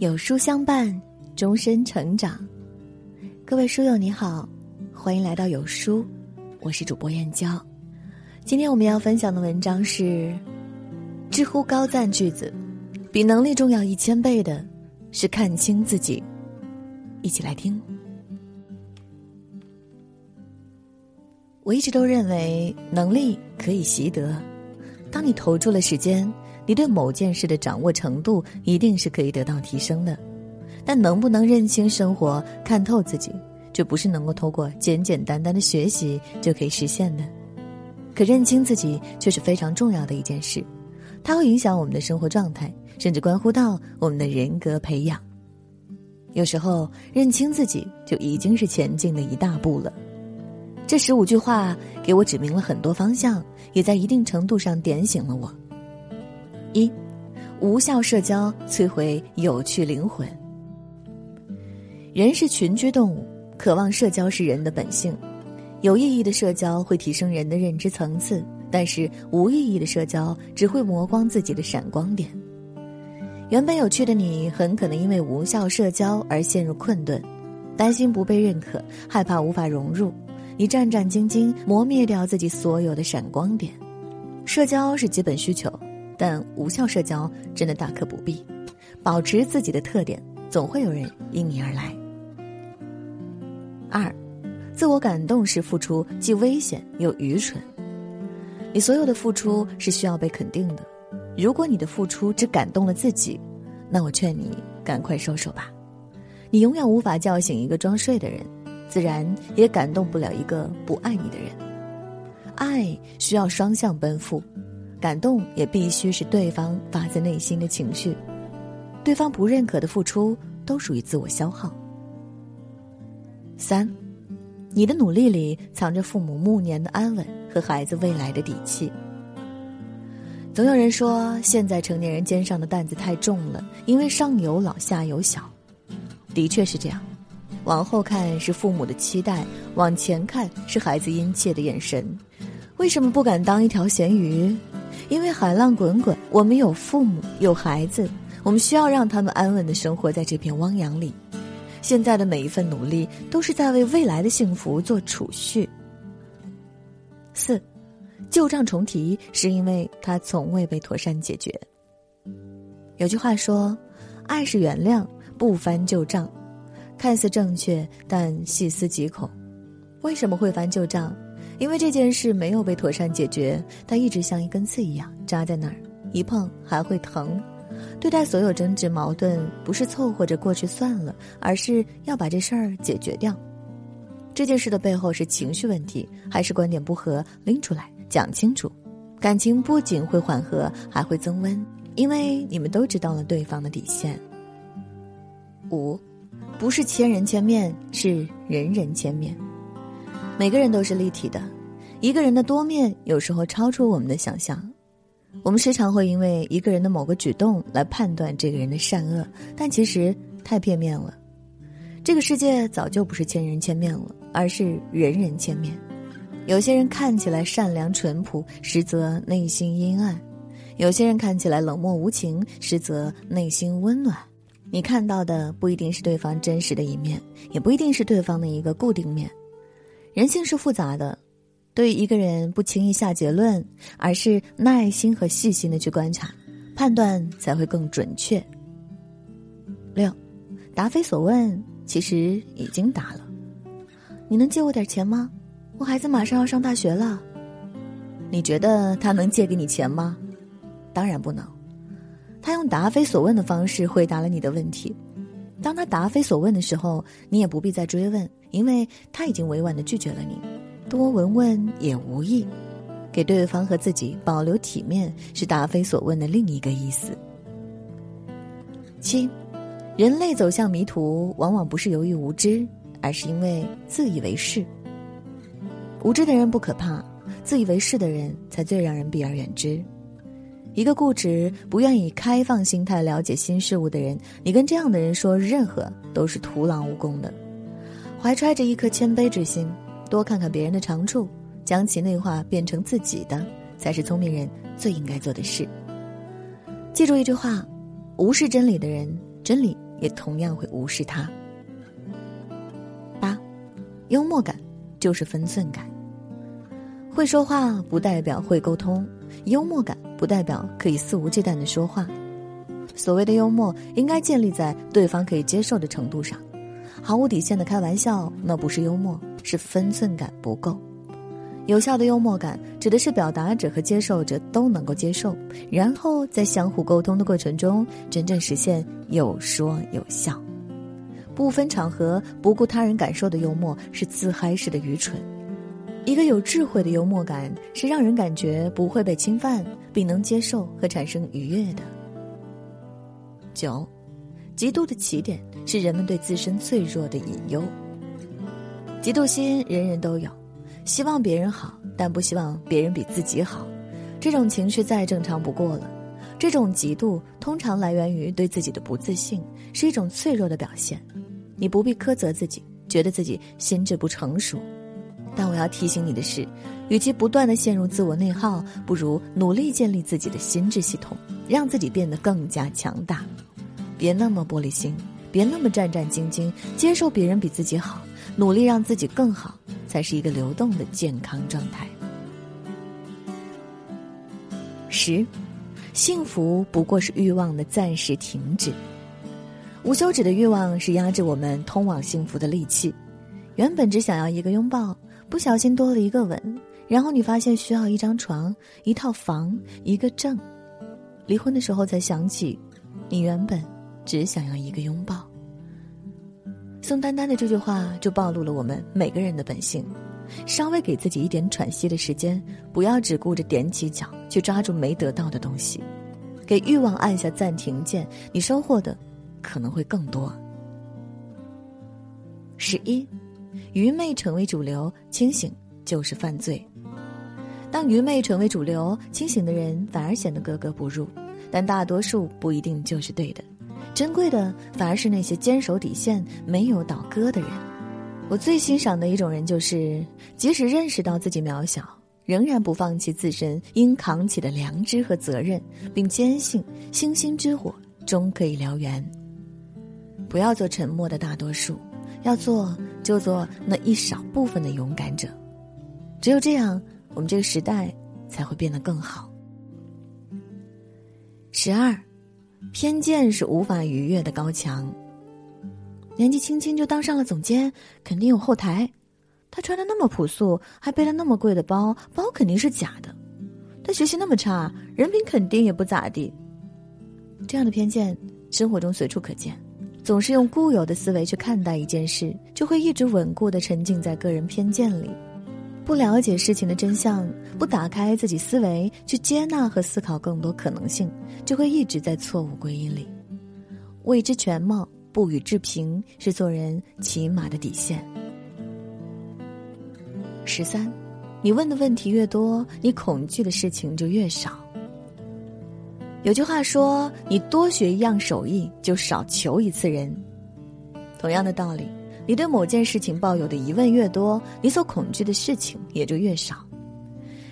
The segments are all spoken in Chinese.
有书相伴，终身成长。各位书友你好，欢迎来到有书，我是主播燕娇。今天我们要分享的文章是：知乎高赞句子，比能力重要一千倍的是看清自己。一起来听。我一直都认为能力可以习得，当你投注了时间。你对某件事的掌握程度一定是可以得到提升的，但能不能认清生活、看透自己，这不是能够通过简简单单的学习就可以实现的。可认清自己却是非常重要的一件事，它会影响我们的生活状态，甚至关乎到我们的人格培养。有时候认清自己就已经是前进的一大步了。这十五句话给我指明了很多方向，也在一定程度上点醒了我。一，无效社交摧毁有趣灵魂。人是群居动物，渴望社交是人的本性。有意义的社交会提升人的认知层次，但是无意义的社交只会磨光自己的闪光点。原本有趣的你，很可能因为无效社交而陷入困顿，担心不被认可，害怕无法融入，你战战兢兢，磨灭掉自己所有的闪光点。社交是基本需求。但无效社交真的大可不必，保持自己的特点，总会有人因你而来。二，自我感动式付出既危险又愚蠢。你所有的付出是需要被肯定的，如果你的付出只感动了自己，那我劝你赶快收手吧。你永远无法叫醒一个装睡的人，自然也感动不了一个不爱你的人。爱需要双向奔赴。感动也必须是对方发自内心的情绪，对方不认可的付出都属于自我消耗。三，你的努力里藏着父母暮年的安稳和孩子未来的底气。总有人说，现在成年人肩上的担子太重了，因为上有老下有小，的确是这样。往后看是父母的期待，往前看是孩子殷切的眼神。为什么不敢当一条咸鱼？因为海浪滚滚，我们有父母，有孩子，我们需要让他们安稳的生活在这片汪洋里。现在的每一份努力，都是在为未来的幸福做储蓄。四，旧账重提，是因为它从未被妥善解决。有句话说：“爱是原谅，不翻旧账。”看似正确，但细思极恐。为什么会翻旧账？因为这件事没有被妥善解决，它一直像一根刺一样扎在那儿，一碰还会疼。对待所有争执矛盾，不是凑合着过去算了，而是要把这事儿解决掉。这件事的背后是情绪问题，还是观点不合？拎出来讲清楚，感情不仅会缓和，还会增温，因为你们都知道了对方的底线。五，不是千人千面，是人人千面。每个人都是立体的，一个人的多面有时候超出我们的想象。我们时常会因为一个人的某个举动来判断这个人的善恶，但其实太片面了。这个世界早就不是千人千面了，而是人人千面。有些人看起来善良淳朴，实则内心阴暗；有些人看起来冷漠无情，实则内心温暖。你看到的不一定是对方真实的一面，也不一定是对方的一个固定面。人性是复杂的，对于一个人不轻易下结论，而是耐心和细心的去观察，判断才会更准确。六，答非所问，其实已经答了。你能借我点钱吗？我孩子马上要上大学了。你觉得他能借给你钱吗？当然不能。他用答非所问的方式回答了你的问题。当他答非所问的时候，你也不必再追问。因为他已经委婉的拒绝了你，多闻问也无益，给对方和自己保留体面是答非所问的另一个意思。七，人类走向迷途，往往不是由于无知，而是因为自以为是。无知的人不可怕，自以为是的人才最让人避而远之。一个固执、不愿以开放心态了解新事物的人，你跟这样的人说任何都是徒劳无功的。怀揣着一颗谦卑之心，多看看别人的长处，将其内化变成自己的，才是聪明人最应该做的事。记住一句话：无视真理的人，真理也同样会无视他。八，幽默感就是分寸感。会说话不代表会沟通，幽默感不代表可以肆无忌惮的说话。所谓的幽默，应该建立在对方可以接受的程度上。毫无底线的开玩笑，那不是幽默，是分寸感不够。有效的幽默感指的是表达者和接受者都能够接受，然后在相互沟通的过程中，真正实现有说有笑。不分场合、不顾他人感受的幽默是自嗨式的愚蠢。一个有智慧的幽默感是让人感觉不会被侵犯，并能接受和产生愉悦的。九，嫉妒的起点是人们对自身脆弱的隐忧。嫉妒心人人都有。希望别人好，但不希望别人比自己好，这种情绪再正常不过了。这种嫉妒通常来源于对自己的不自信，是一种脆弱的表现。你不必苛责自己，觉得自己心智不成熟。但我要提醒你的是，与其不断的陷入自我内耗，不如努力建立自己的心智系统，让自己变得更加强大。别那么玻璃心，别那么战战兢兢，接受别人比自己好，努力让自己更好。才是一个流动的健康状态。十，幸福不过是欲望的暂时停止。无休止的欲望是压制我们通往幸福的利器。原本只想要一个拥抱，不小心多了一个吻，然后你发现需要一张床、一套房、一个证。离婚的时候才想起，你原本只想要一个拥抱。宋丹丹的这句话就暴露了我们每个人的本性：稍微给自己一点喘息的时间，不要只顾着踮起脚去抓住没得到的东西，给欲望按下暂停键，你收获的可能会更多。十一，愚昧成为主流，清醒就是犯罪。当愚昧成为主流，清醒的人反而显得格格不入，但大多数不一定就是对的。珍贵的反而是那些坚守底线、没有倒戈的人。我最欣赏的一种人，就是即使认识到自己渺小，仍然不放弃自身应扛起的良知和责任，并坚信星星之火终可以燎原。不要做沉默的大多数，要做就做那一少部分的勇敢者。只有这样，我们这个时代才会变得更好。十二。偏见是无法逾越的高墙。年纪轻轻就当上了总监，肯定有后台。他穿的那么朴素，还背了那么贵的包，包肯定是假的。他学习那么差，人品肯定也不咋地。这样的偏见，生活中随处可见。总是用固有的思维去看待一件事，就会一直稳固的沉浸在个人偏见里。不了解事情的真相，不打开自己思维去接纳和思考更多可能性，就会一直在错误归因里。未知全貌，不予置评，是做人起码的底线。十三，你问的问题越多，你恐惧的事情就越少。有句话说：“你多学一样手艺，就少求一次人。”同样的道理。你对某件事情抱有的疑问越多，你所恐惧的事情也就越少。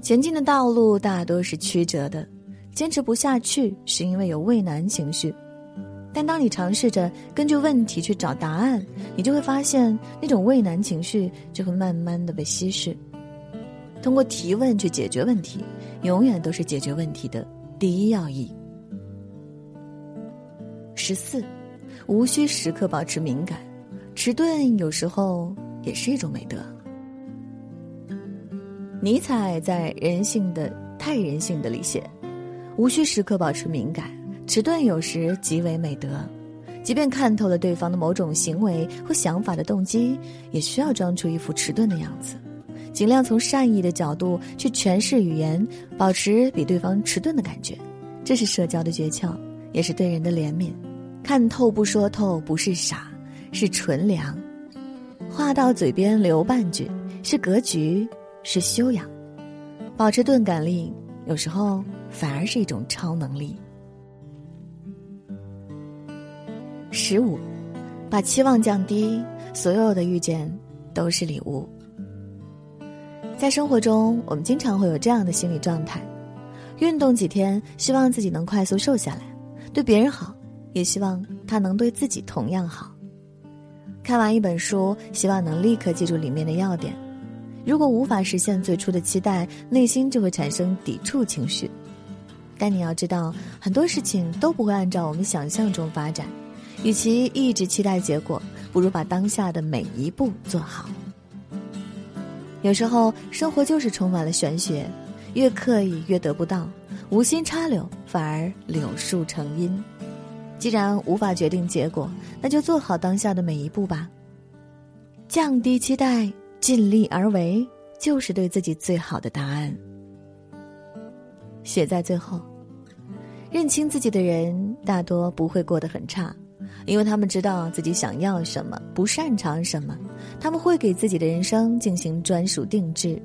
前进的道路大多是曲折的，坚持不下去是因为有畏难情绪。但当你尝试着根据问题去找答案，你就会发现那种畏难情绪就会慢慢的被稀释。通过提问去解决问题，永远都是解决问题的第一要义。十四，无需时刻保持敏感。迟钝有时候也是一种美德。尼采在《人性的太人性的》里写：“无需时刻保持敏感，迟钝有时极为美德。即便看透了对方的某种行为或想法的动机，也需要装出一副迟钝的样子，尽量从善意的角度去诠释语言，保持比对方迟钝的感觉。这是社交的诀窍，也是对人的怜悯。看透不说透，不是傻。”是纯良，话到嘴边留半句；是格局，是修养。保持钝感力，有时候反而是一种超能力。十五，把期望降低，所有的遇见都是礼物。在生活中，我们经常会有这样的心理状态：运动几天，希望自己能快速瘦下来；对别人好，也希望他能对自己同样好。看完一本书，希望能立刻记住里面的要点。如果无法实现最初的期待，内心就会产生抵触情绪。但你要知道，很多事情都不会按照我们想象中发展。与其一直期待结果，不如把当下的每一步做好。有时候，生活就是充满了玄学，越刻意越得不到，无心插柳反而柳树成荫。既然无法决定结果，那就做好当下的每一步吧。降低期待，尽力而为，就是对自己最好的答案。写在最后，认清自己的人大多不会过得很差，因为他们知道自己想要什么，不擅长什么，他们会给自己的人生进行专属定制，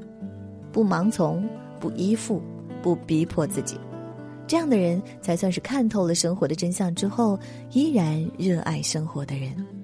不盲从，不依附，不逼迫自己。这样的人才算是看透了生活的真相之后，依然热爱生活的人。